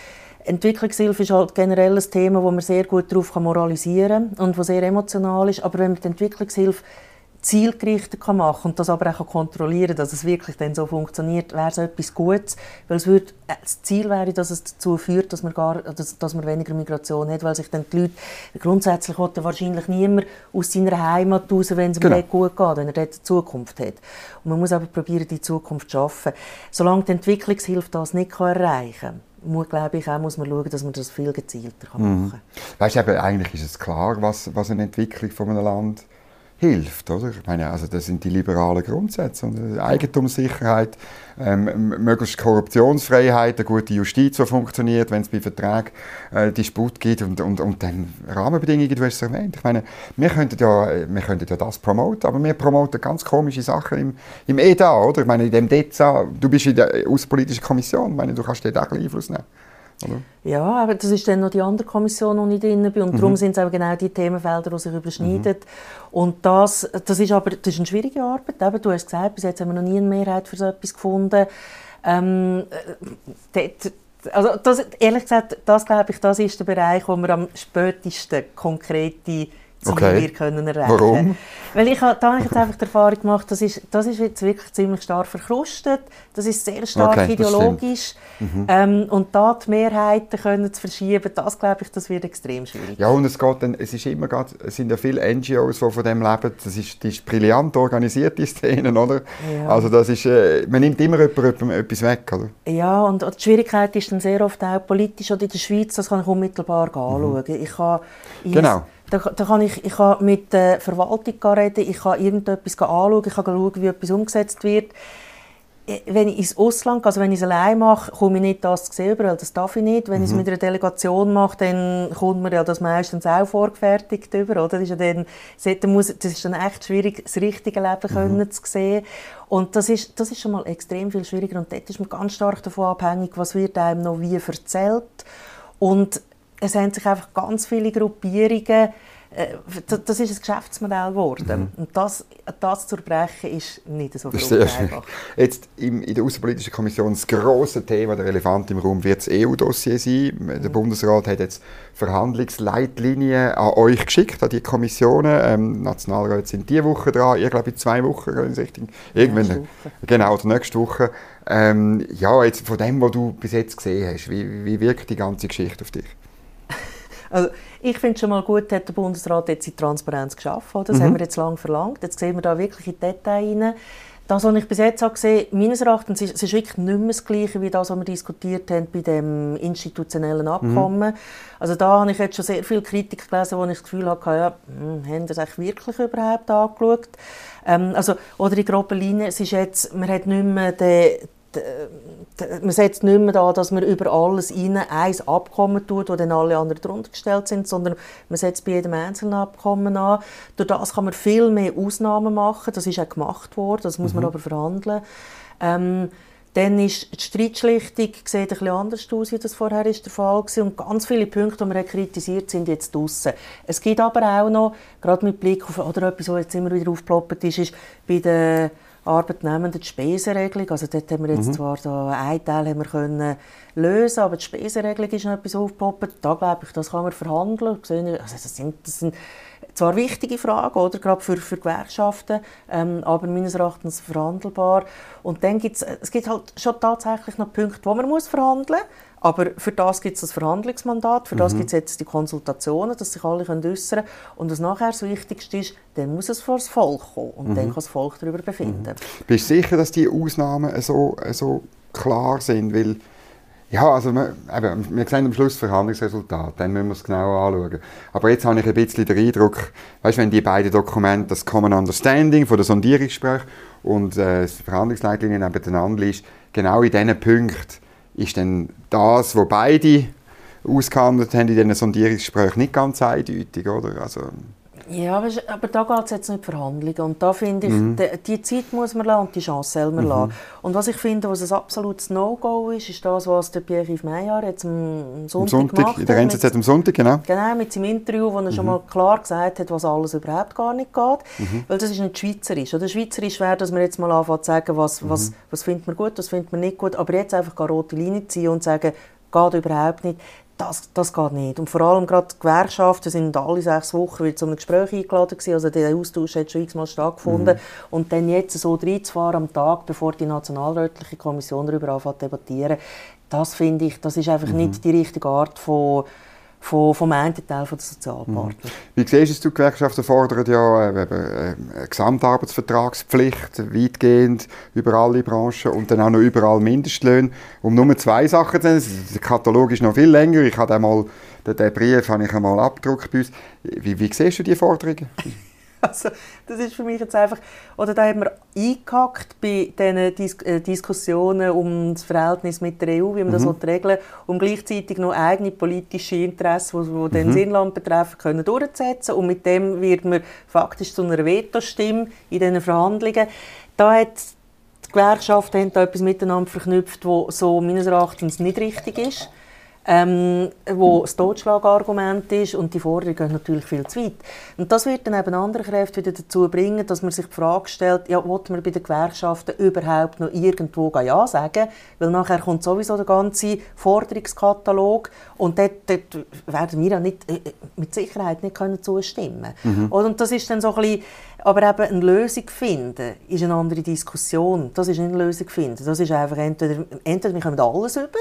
Entwicklungshilfe ist halt generell ein Thema, wo man sehr gut darauf moralisieren kann und das sehr emotional ist. Aber wenn man die Entwicklungshilfe zielgerichtet kann machen und das aber auch kontrollieren dass es wirklich dann so funktioniert, wäre es etwas Gutes, weil es würde, äh, das Ziel wäre, dass es dazu führt, dass man, gar, dass, dass man weniger Migration hat, weil sich dann die Leute, grundsätzlich will wahrscheinlich niemand aus seiner Heimat raus, wenn es ihm genau. gut geht, wenn er dort eine Zukunft hat. Und man muss aber probieren, die Zukunft zu schaffen. Solange die Entwicklungshilfe das nicht kann erreichen kann, muss, glaube ich, auch muss man schauen, dass man das viel gezielter machen kann. Mhm. Weißt du, eigentlich ist es klar, was, was eine Entwicklung von einem Land hilft. Oder? Ich meine, also das sind die liberalen Grundsätze. Und Eigentumssicherheit, ähm, möglichst Korruptionsfreiheit, eine gute Justiz, die funktioniert, wenn es bei Verträgen äh, Disput gibt und, und, und dann Rahmenbedingungen, du hast es erwähnt. Ich meine, wir könnten ja, wir könnten ja das promoten, aber wir promoten ganz komische Sachen im, im EDA, oder? Ich meine, in dem DEZA, du bist in der Außenpolitischen Kommission, ich meine, du kannst dort auch Einfluss nehmen. Oder? Ja, aber das ist dann noch die andere Kommission, wo ich drin bin. Und mhm. darum sind es auch genau die Themenfelder, die sich überschneiden. Mhm. Und das, das ist aber das ist eine schwierige Arbeit. Eben, du hast gesagt, bis jetzt haben wir noch nie eine Mehrheit für so etwas gefunden. Ähm, äh, also das, ehrlich gesagt, das glaube ich, das ist der Bereich, wo wir am spätesten konkrete Ziele okay. wir können erreichen. Warum? Weil ich da habe ich jetzt einfach die Erfahrung gemacht, das ist, das ist jetzt wirklich ziemlich stark verkrustet, das ist sehr stark okay, ideologisch mhm. ähm, und da die Mehrheiten können zu verschieben, das glaube ich, das wird extrem schwierig. Ja und es geht dann, es ist immer grad, es sind ja viele NGOs, die von dem leben, das ist, die ist brillant organisiert, die Szenen, oder? Ja. Also das ist, äh, man nimmt immer jemandem etwas weg, oder? Ja und die Schwierigkeit ist dann sehr oft auch politisch, oder in der Schweiz, das kann ich unmittelbar anschauen. Mhm. Ich kann, ich genau. Da, da kann ich, ich kann mit der Verwaltung reden, ich kann irgendetwas anschauen, ich kann schauen, wie etwas umgesetzt wird. Äh, wenn ich ins Ausland also wenn ich es allein mache, komme ich nicht das zu sehen, weil das darf ich nicht. Wenn mhm. ich es mit einer Delegation mache, dann kommt mir ja das meistens auch vorgefertigt über, oder? Das ist, ja dann, das ist dann echt schwierig, das richtige Leben mhm. können zu sehen. Und das ist, das ist schon mal extrem viel schwieriger und dort ist man ganz stark davon abhängig, was wird einem noch wie erzählt. Und es haben sich einfach ganz viele Gruppierungen äh, das ist ein Geschäftsmodell geworden. Mhm. Und das, das zu brechen, ist nicht so einfach. Jetzt in der Außenpolitischen Kommission das grosse Thema, der Elefant im Raum, wird das EU-Dossier sein. Mhm. Der Bundesrat hat jetzt Verhandlungsleitlinien an euch geschickt, an die Kommissionen. Ähm, Nationalräte sind diese Woche dran, ich glaube in zwei Wochen, irgendwann, genau, oder nächste Woche. Ähm, ja, jetzt von dem, was du bis jetzt gesehen hast, wie, wie wirkt die ganze Geschichte auf dich? Also, ich finde schon mal gut, hat der Bundesrat jetzt die Transparenz geschaffen. Das mhm. haben wir jetzt lange verlangt. Jetzt sehen wir da wirklich in die Details rein. Das, was ich bis jetzt habe gesehen meines Erachtens, ist, es ist wirklich nicht mehr das Gleiche wie das, was wir diskutiert haben bei dem institutionellen mhm. Abkommen. Mhm. Also da habe ich jetzt schon sehr viel Kritik gelesen, wo ich das Gefühl hatte, ja, hm, haben das eigentlich wirklich überhaupt angeschaut? Ähm, also, oder in groben Linien, es ist jetzt, man hat nicht mehr den, man setzt nicht mehr da, dass man über alles rein ein Abkommen tut, wo dann alle anderen darunter gestellt sind, sondern man setzt bei jedem einzelnen Abkommen an. Durch das kann man viel mehr Ausnahmen machen. Das ist auch gemacht worden, das muss mhm. man aber verhandeln. Ähm, dann ist die Streitschlichtung sieht ein bisschen anders aus, wie das vorher ist der Fall war. Und ganz viele Punkte, die man kritisiert sind jetzt draussen. Es gibt aber auch noch, gerade mit Blick auf, oder etwas, was jetzt immer wieder aufgeploppt ist, ist bei den Arbeitnehmenden die Spesenregelung. Also dort haben wir jetzt mhm. zwar da einen Teil haben wir können lösen, aber die Spesenregelung ist noch etwas aufgepoppt. Da glaube ich, das kann man verhandeln. Also das sind, das sind zwar wichtige Frage, oder, gerade für, für Gewerkschaften, ähm, aber meines Erachtens verhandelbar. Und dann gibt's, es gibt halt schon tatsächlich noch Punkte, wo man muss verhandeln muss. Aber für das gibt es das Verhandlungsmandat, für das mhm. gibt es jetzt die Konsultationen, dass sich alle können äußern können. Und was nachher das Wichtigste ist, dann muss es vor das Volk kommen und mhm. dann kann das Volk darüber befinden. Mhm. Bist du sicher, dass die Ausnahmen so, so klar sind? Weil ja, also wir, eben, wir sehen am Schluss das Verhandlungsresultat, dann müssen wir es genau anschauen. Aber jetzt habe ich ein bisschen den Eindruck, weißt, wenn die beiden Dokumente, das Common Understanding von der Sondierungsgespräch und äh, das Verhandlungsleitlinien nebeneinander ist, genau in diesen Punkten ist dann das, was beide ausgehandelt haben in diesen Sondierungsgesprächen, nicht ganz eindeutig, oder? Also, ja, aber, aber da geht es jetzt nicht Verhandlungen. Und da finde ich, mhm. die, die, Zeit muss man lassen und die Chance soll man mhm. lassen. Und was ich finde, was ein absolutes No-Go ist, ist das, was der Pierre-Yves Meyer jetzt am Sonntag, am Sonntag gemacht hat. In der NZZ am Sonntag, genau. Genau, mit seinem Interview, wo er mhm. schon mal klar gesagt hat, was alles überhaupt gar nicht geht. Mhm. Weil das ist nicht schweizerisch. Oder schweizerisch wäre, dass man jetzt mal anfängt zu sagen, was, was, mhm. was findet man gut, was findet man nicht gut. Aber jetzt einfach eine rote Linie ziehen und sagen, geht überhaupt nicht das, das geht nicht. Und vor allem gerade die Gewerkschaften sind alle sechs Wochen wieder zu einem Gespräch eingeladen gewesen. Also der Austausch hat schon x-mal stattgefunden. Mhm. Und dann jetzt so reinzufahren am Tag, bevor die nationalrätliche Kommission darüber anfängt zu debattieren, das finde ich, das ist einfach mhm. nicht die richtige Art von von, vom einen Teil der Sozialpartner. Mhm. Wie siehst du, die Gewerkschaften fordern ja äh, äh, eine Gesamtarbeitsvertragspflicht, weitgehend über alle Branchen und dann auch noch überall Mindestlöhne. Um nur zwei Sachen zu nennen, der Katalog ist noch viel länger, ich habe einmal, den, den Brief habe ich einmal abgedruckt bei uns. Wie, wie siehst du die Forderungen? Also, das ist für mich jetzt einfach, oder da haben wir eingehackt bei diesen Dis äh, Diskussionen um das Verhältnis mit der EU, wie man mhm. das regeln will, um gleichzeitig noch eigene politische Interessen, die, die mhm. den Inland betreffen, können durchzusetzen. Und mit dem wird man faktisch zu einer Veto-Stimme in diesen Verhandlungen. Da hat die Gewerkschaften da etwas miteinander verknüpft, was so meines Erachtens nicht richtig ist ähm, wo das Totschlagargument ist und die Forderungen gehen natürlich viel zu weit. Und das wird dann eben andere Kräfte wieder dazu bringen, dass man sich die Frage stellt, ja, will man bei den Gewerkschaften überhaupt noch irgendwo Ja sagen? Weil nachher kommt sowieso der ganze Forderungskatalog und dort, dort werden wir ja nicht, äh, mit Sicherheit nicht können zustimmen mhm. Und das ist dann so ein bisschen, aber eben eine Lösung finden, ist eine andere Diskussion. Das ist nicht eine Lösung finden. Das ist einfach entweder, entweder wir kommen alles über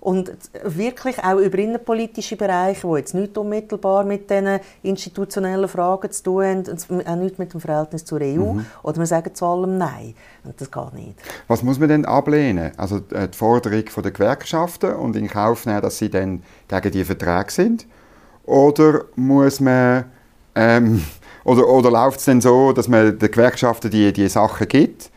und wirklich auch über innenpolitische Bereiche, die jetzt nicht unmittelbar mit diesen institutionellen Fragen zu tun haben, auch nicht mit dem Verhältnis zur EU, mhm. oder wir sagen zu allem Nein. Und das geht nicht. Was muss man denn ablehnen? Also äh, die Forderung der Gewerkschaften und in Kauf nehmen, dass sie dann gegen die Verträge sind? Oder muss man... Ähm, oder, oder läuft es dann so, dass man den Gewerkschaften die, die Sachen gibt,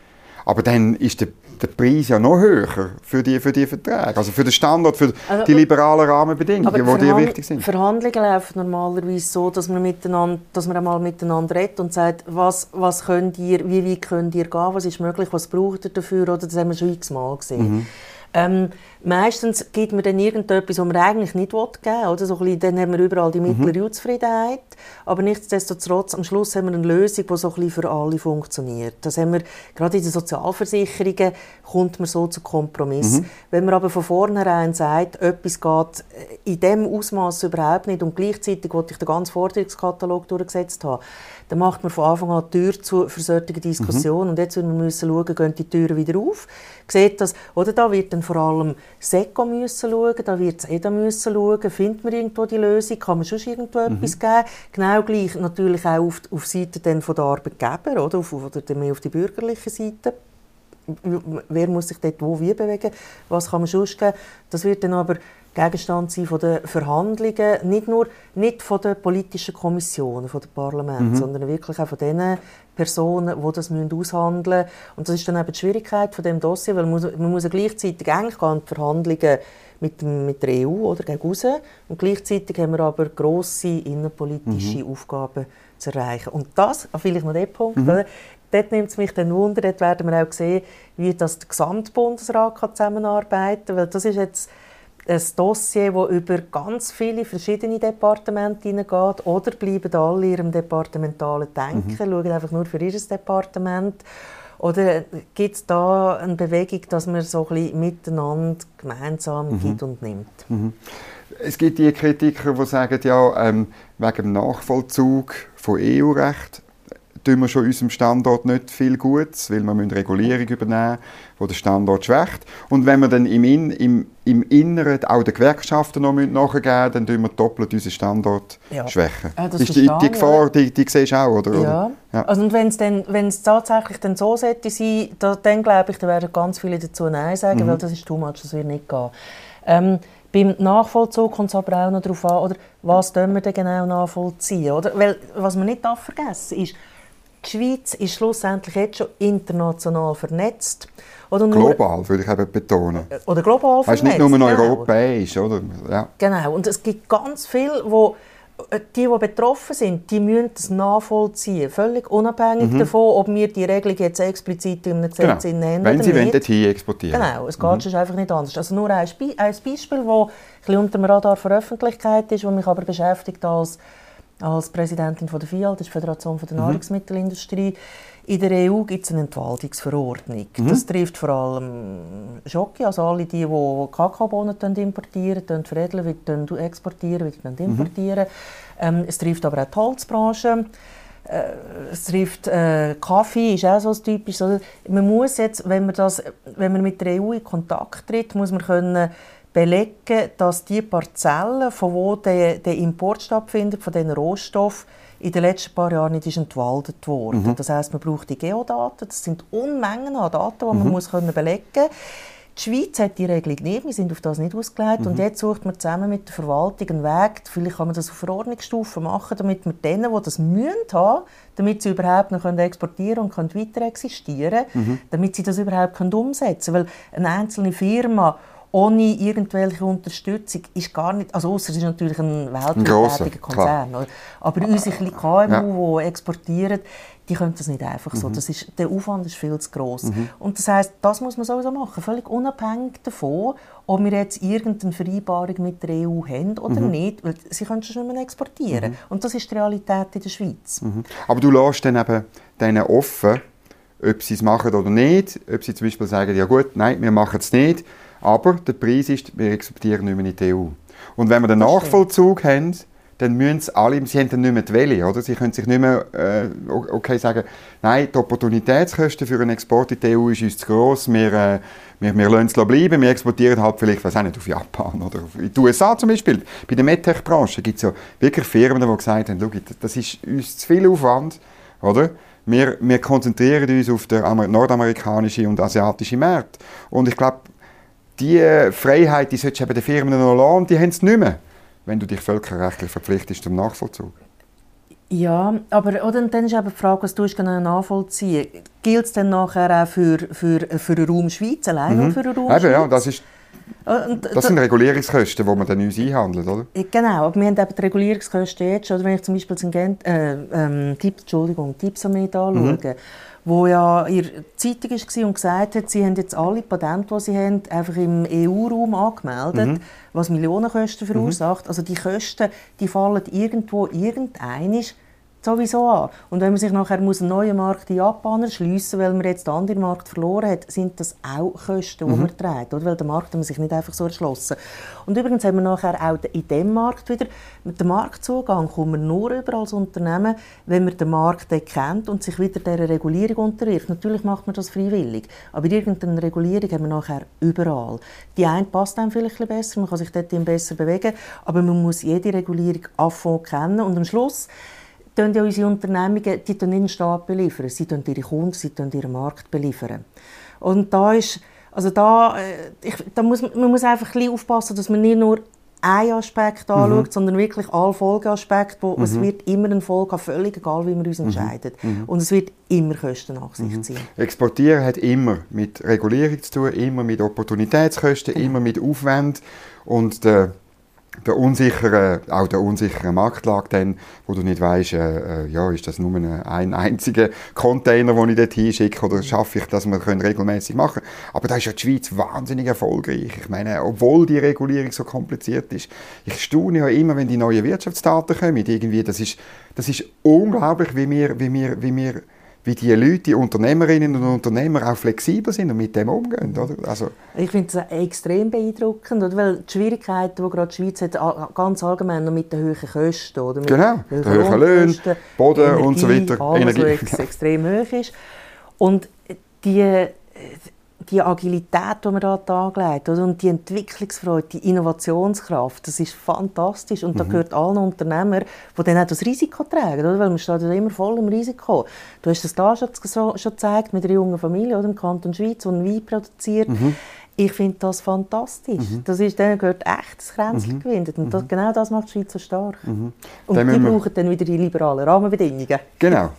aber dann ist der der Preis ja noch höher für die, für die Verträge, also für den Standard, für also, die liberalen Rahmenbedingungen, die dir wichtig sind. Verhandlungen laufen normalerweise so, dass man, miteinander, dass man einmal miteinander redet und sagt, was, was könnt ihr, wie weit könnt ihr gehen, was ist möglich, was braucht ihr dafür, oder das haben wir schon x-mal gesehen. Mhm. Ähm, meistens gibt man dann irgendetwas, was man eigentlich nicht geben will. Oder? So bisschen, dann haben wir überall die mhm. mittlere mhm. Unzufriedenheit. Aber nichtsdestotrotz, am Schluss haben wir eine Lösung, die so ein für alle funktioniert. Das haben wir, gerade in den Sozialversicherungen kommt man so zu Kompromiss. Mhm. Wenn man aber von vornherein sagt, etwas geht in diesem Ausmaß überhaupt nicht und gleichzeitig wollte ich den ganzen Forderungskatalog durchgesetzt haben, dann macht man von Anfang an die Tür zu für solche Diskussionen. Mhm. Und jetzt müssen wir müssen schauen, gehen die Türen wieder auf. Sieht das, oder da wird dann vor allem SECO müssen schauen, da wird das EDA müssen schauen, findet man irgendwo die Lösung, kann man schon irgendwo mhm. etwas geben. Genau gleich natürlich auch auf, auf Seite dann von der Arbeitgeber, oder, auf, oder mehr auf die bürgerliche Seite wer muss sich dort wo wie bewegen, was kann man sonst geben. Das wird dann aber Gegenstand sein von den Verhandlungen, nicht nur nicht von den politischen Kommissionen, von den Parlamenten, mhm. sondern wirklich auch von den Personen, die das aushandeln müssen. Und das ist dann eben die Schwierigkeit von dem Dossier, weil man muss, man muss ja gleichzeitig eigentlich gehen, die Verhandlungen mit, dem, mit der EU oder gegen raus, und gleichzeitig haben wir aber grosse innenpolitische mhm. Aufgaben zu erreichen. Und das, vielleicht noch der Punkt, mhm. dort nimmt es mich dann Wunder, dort werden wir auch sehen, wie das der Gesamtbundesrat kann zusammenarbeiten kann, weil das ist jetzt ein Dossier, das über ganz viele verschiedene Departemente hineingeht oder bleiben alle in ihrem departementalen Denken, mhm. schauen einfach nur für ihr Departement. Oder gibt es da eine Bewegung, dass man so ein bisschen miteinander gemeinsam mhm. gibt und nimmt? Mhm. Es gibt die Kritiker, die sagen, ja, ähm, wegen dem Nachvollzug von EU-Recht tun wir schon unserem Standort nicht viel Gutes, weil wir müssen Regulierung übernehmen die den Standort schwächt. Und wenn wir dann im, In im, im Inneren auch den Gewerkschaften noch nachgeben müssen, dann tun wir doppelt unseren Standort ja. schwächen. Ja, das ist die, die Gefahr, die, die siehst du auch, oder? Ja. ja. Also und wenn es tatsächlich dann so sollte sein, da, dann glaube ich, da werden ganz viele dazu Nein sagen, mhm. weil das ist too much, das wird nicht gehen. Ähm, beim Nachvollzug kommt es aber auch noch darauf an, oder, was wir denn genau nachvollziehen. Oder? Weil, was man nicht vergessen darf, ist, die Schweiz ist schlussendlich jetzt schon international vernetzt. Oder nur, global, würde ich eben betonen. Äh, oder global vernetzt. Weißt, nicht nur genau. europäisch, oder? Ja. Genau, und es gibt ganz viele, wo äh, die, die betroffen sind, die müssen das nachvollziehen, völlig unabhängig mhm. davon, ob wir die Regelung jetzt explizit in einem Gesetz genau. nennen Wenn sie nicht. dorthin exportieren Genau, es geht mhm. sonst einfach nicht anders. Also nur ein, Be ein Beispiel, das unter dem Radar für Öffentlichkeit ist, das mich aber beschäftigt als als Präsidentin von der FIAL, das ist die Föderation der mhm. Nahrungsmittelindustrie. In der EU gibt es eine Entwaldungsverordnung. Mhm. Das trifft vor allem Schoki, also alle die, die Kakaobohnen importieren, veredeln, exportieren, importieren. Mhm. Ähm, es trifft aber auch die Holzbranche. Äh, es trifft äh, Kaffee, ist auch so typisch. Also, man muss jetzt, wenn man, das, wenn man mit der EU in Kontakt tritt, muss man können belegen, dass die Parzellen, von wo der, der Import stattfindet, von diesen Rohstoffen, in den letzten paar Jahren nicht ist entwaldet worden. Mhm. Das heißt, man braucht die Geodaten. Das sind Unmengen an Daten, die man mhm. muss können belegen muss. Die Schweiz hat die Regelung nicht, wir sind auf das nicht ausgelegt. Mhm. Und jetzt sucht man zusammen mit der Verwaltung einen Weg, vielleicht kann man das auf Verordnungsstufe machen, damit wir denen, die das müssen haben, damit sie überhaupt noch exportieren und können weiter existieren mhm. damit sie das überhaupt umsetzen können. Weil eine einzelne Firma ohne irgendwelche Unterstützung ist gar nicht, also außer es ist natürlich ein weltweit Konzern, klar. aber unsere KMU, ja. die exportieren, die können das nicht einfach so. Mhm. Das ist, der Aufwand ist viel zu groß. Mhm. Und das heißt, das muss man sowieso machen, völlig unabhängig davon, ob wir jetzt irgendeine Vereinbarung mit der EU haben oder mhm. nicht, weil sie können schon nicht mehr exportieren. Mhm. Und das ist die Realität in der Schweiz. Mhm. Aber du lässt dann eben denen offen, ob sie es machen oder nicht, ob sie zum Beispiel sagen, ja gut, nein, wir machen es nicht, aber der Preis ist, wir exportieren nicht mehr in die EU. Und wenn wir den Nachvollzug haben, dann müssen sie alle, sie haben dann nicht mehr die Welle, oder? Sie können sich nicht mehr äh, okay sagen, nein, die Opportunitätskosten für einen Export in die EU ist uns zu gross, wir, äh, wir, wir lassen es bleiben, wir exportieren halt vielleicht, weiß auch nicht, auf Japan oder auf, in die USA zum Beispiel. Bei der MedTech-Branche gibt es ja wirklich Firmen, die gesagt haben, das ist uns zu viel Aufwand, oder? Wir, wir konzentrieren uns auf den nordamerikanischen und asiatischen Markt. Und ich glaube, diese Freiheit die solltest du den Firmen noch lassen, die haben es nicht mehr, wenn du dich völkerrechtlich verpflichtest zum Nachvollzug. Ja, aber oder, dann ist eben die Frage, was du nachvollziehen Gilt es dann nachher auch für, für, für den Raum Schweiz, allein mhm. für den Raum eben, Schweiz? Ja, das ist das sind Regulierungskosten, die man dann uns einhandelt, oder? Genau, aber wir haben eben die Regulierungskosten jetzt schon. Wenn ich zum Beispiel Gent, äh, ähm, Entschuldigung, Tipsomet anschaue, mhm wo ja in der Zeitung war und gesagt hat, sie haben jetzt alle Patente, die sie haben, einfach im EU-Raum angemeldet, mhm. was Millionenkosten verursacht. Mhm. Also die Kosten, die fallen irgendwo irgendeinisch sowieso an. Und wenn man sich nachher muss einen neuen Markt in Japan erschliessen weil man jetzt den anderen Markt verloren hat, sind das auch Kosten, die mhm. man trägt. Oder? Weil der Markt hat man sich nicht einfach so erschlossen. Und übrigens haben wir nachher auch in diesem Markt wieder, mit dem Marktzugang kommen wir nur über als Unternehmen, wenn man den Markt kennt und sich wieder dieser Regulierung unterwirft. Natürlich macht man das freiwillig, aber irgendeine Regulierung haben wir nachher überall. Die eine passt einem vielleicht ein besser, man kann sich dort besser bewegen, aber man muss jede Regulierung anfangen kennen und am Schluss tun ja unsere Unternehmungen die tun den Staat beliefern. Sie tun ihre Kunden, sie tun ihren Markt beliefern. Und da ist, also da, äh, ich, da muss, man muss einfach ein aufpassen, dass man nicht nur einen Aspekt mhm. anschaut, sondern wirklich alle Folgeaspekte. Wo mhm. Es wird immer eine Folge haben, völlig egal, wie wir uns mhm. entscheiden. Mhm. Und es wird immer Kosten nach sich mhm. ziehen. Exportieren hat immer mit Regulierung zu tun, immer mit Opportunitätskosten, genau. immer mit Aufwand. Und der der unsicheren, auch der unsicheren Marktlage dann, wo du nicht weißt, äh, äh, ja, ist das nur ein, ein einziger Container, den ich dort hinschicke, oder schaffe ich das, wir können regelmäßig machen. Aber da ist ja die Schweiz wahnsinnig erfolgreich. Ich meine, obwohl die Regulierung so kompliziert ist, ich staune ja immer, wenn die neuen Wirtschaftsdaten kommen, irgendwie, das ist, das ist unglaublich, wie wir, wie wir, wie wir wie die Leute, die Unternehmerinnen und Unternehmer auch flexibel sind und mit dem umgehen. Oder? Also, ich finde das extrem beeindruckend, oder? weil die Schwierigkeiten, die gerade die Schweiz hat, ganz allgemein noch mit den hohen Kosten. Oder? Mit genau, den hohen Löhnen, Boden Energie, und so weiter. Alles, Energie. Was extrem hoch ist. Und die die Agilität, die man da angelegt hat, und die Entwicklungsfreude, die Innovationskraft, das ist fantastisch. Und mhm. da gehört allen Unternehmern, die dann auch das Risiko tragen, oder? weil man steht ja immer voll im Risiko. Du hast es da schon, schon gezeigt mit einer jungen Familie oder im Kanton Schweiz, die Wein produziert. Mhm. Ich finde das fantastisch. Mhm. Das ist, denen gehört echt das Kränzchen mhm. gewinnt. Und das, mhm. genau das macht die Schweiz so stark. Mhm. Und dann die brauchen dann wieder die liberalen Rahmenbedingungen. Genau.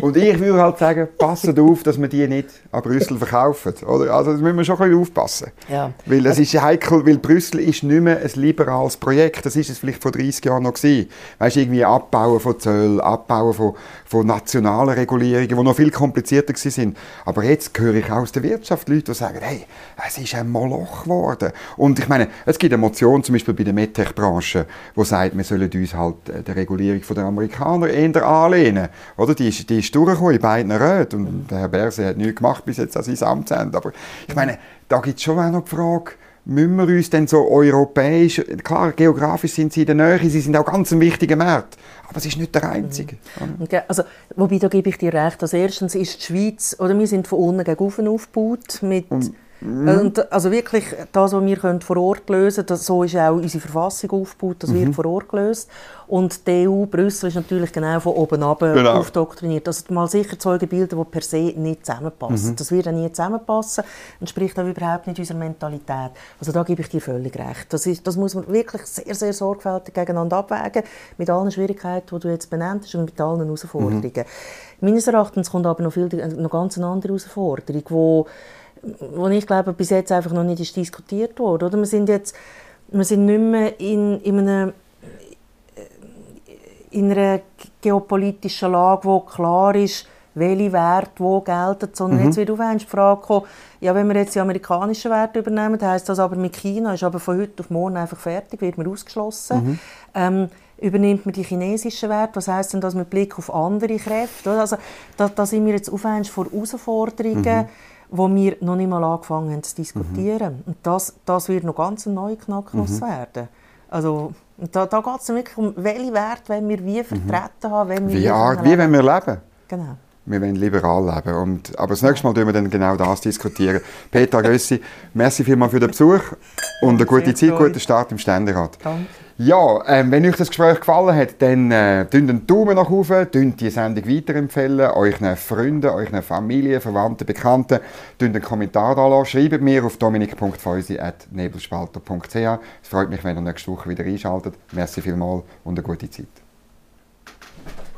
Und ich würde halt sagen, passet auf, dass wir die nicht an Brüssel verkaufen. Oder? Also das müssen wir schon ein bisschen aufpassen. Ja. Weil es ist heikel, weil Brüssel ist nicht mehr ein liberales Projekt. Das ist es vielleicht vor 30 Jahren noch gewesen. Weißt, irgendwie Abbauen von Zöllen, Abbauen von, von nationalen Regulierungen, die noch viel komplizierter sind. Aber jetzt höre ich aus der Wirtschaft Leute, die sagen, hey, es ist ein Moloch geworden. Und ich meine, es gibt eine Motion zum Beispiel bei der MedTech-Branche, die sagt, wir sollen uns halt äh, der Regulierung der Amerikaner eher anlehnen. Oder? Die ist, die ist durchgekommen in beiden Räten. Und der Herr Berse hat nichts gemacht bis jetzt an sein Amtsende. Aber ich meine, da gibt es schon auch noch die Frage, müssen wir uns denn so europäisch, klar, geografisch sind sie in der Nähe, sie sind auch ganz ein wichtiger Markt, aber es ist nicht der einzige. Mhm. Okay, also, wobei, da gebe ich dir recht, also erstens ist die Schweiz, oder wir sind von unten gegen oben aufgebaut, mit... Und Mhm. Und also wirklich, das, was wir vor Ort lösen können, so ist auch unsere Verfassung aufgebaut, das mhm. wird vor Ort gelöst. Und die EU, Brüssel, ist natürlich genau von oben ab genau. aufdoktriniert. Also mal sicher Zeugenbilder, die per se nicht zusammenpassen. Mhm. Das wird auch nie zusammenpassen, entspricht auch überhaupt nicht unserer Mentalität. Also da gebe ich dir völlig recht. Das, ist, das muss man wirklich sehr, sehr sorgfältig gegeneinander abwägen, mit allen Schwierigkeiten, die du jetzt benannt hast und mit allen Herausforderungen. Mhm. Meines Erachtens kommt aber noch, viel, noch ganz eine andere Herausforderung, die wo ich glaube, bis jetzt einfach noch nicht ist diskutiert wurde. Oder? Wir sind jetzt wir sind nicht mehr in, in, einer, in einer geopolitischen Lage, wo klar ist, welche Werte wo gelten, sondern mhm. jetzt wird auf die Frage kommen, ja, wenn wir jetzt die amerikanischen Werte übernehmen, heisst das aber mit China, ist aber von heute auf morgen einfach fertig, wird man ausgeschlossen. Mhm. Ähm, übernimmt man die chinesischen Werte, was heißt denn das mit Blick auf andere Kräfte? Also da, da sind wir jetzt auf vor Herausforderungen, mhm wo wir noch nicht mal angefangen haben zu diskutieren. Mhm. Und das, das wird noch ganz ein neuer Knacknuss mhm. werden. Also, da, da geht es wirklich um, welche Werte wollen wir wie mhm. vertreten haben, wenn wir wie, Art, wie wollen wir leben? Genau. Wir wollen liberal leben. Und, aber das nächste Mal diskutieren wir dann genau das diskutieren. Peter Gössi, merci vielmals für den Besuch und eine gute Zeit, guten Start im Ständerat. Danke. Ja, ähm, wenn euch das Gespräch gefallen hat, dann äh, einen Daumen nach oben, die Sendung weiterempfehlen, euren Freunden, euren Familien, Verwandten, Bekannten, einen Kommentar da lassen, schreibt mir auf dominik.feusi.nebelspalter.ch. Es freut mich, wenn ihr nächste Woche wieder einschaltet. Merci vielmals und eine gute Zeit.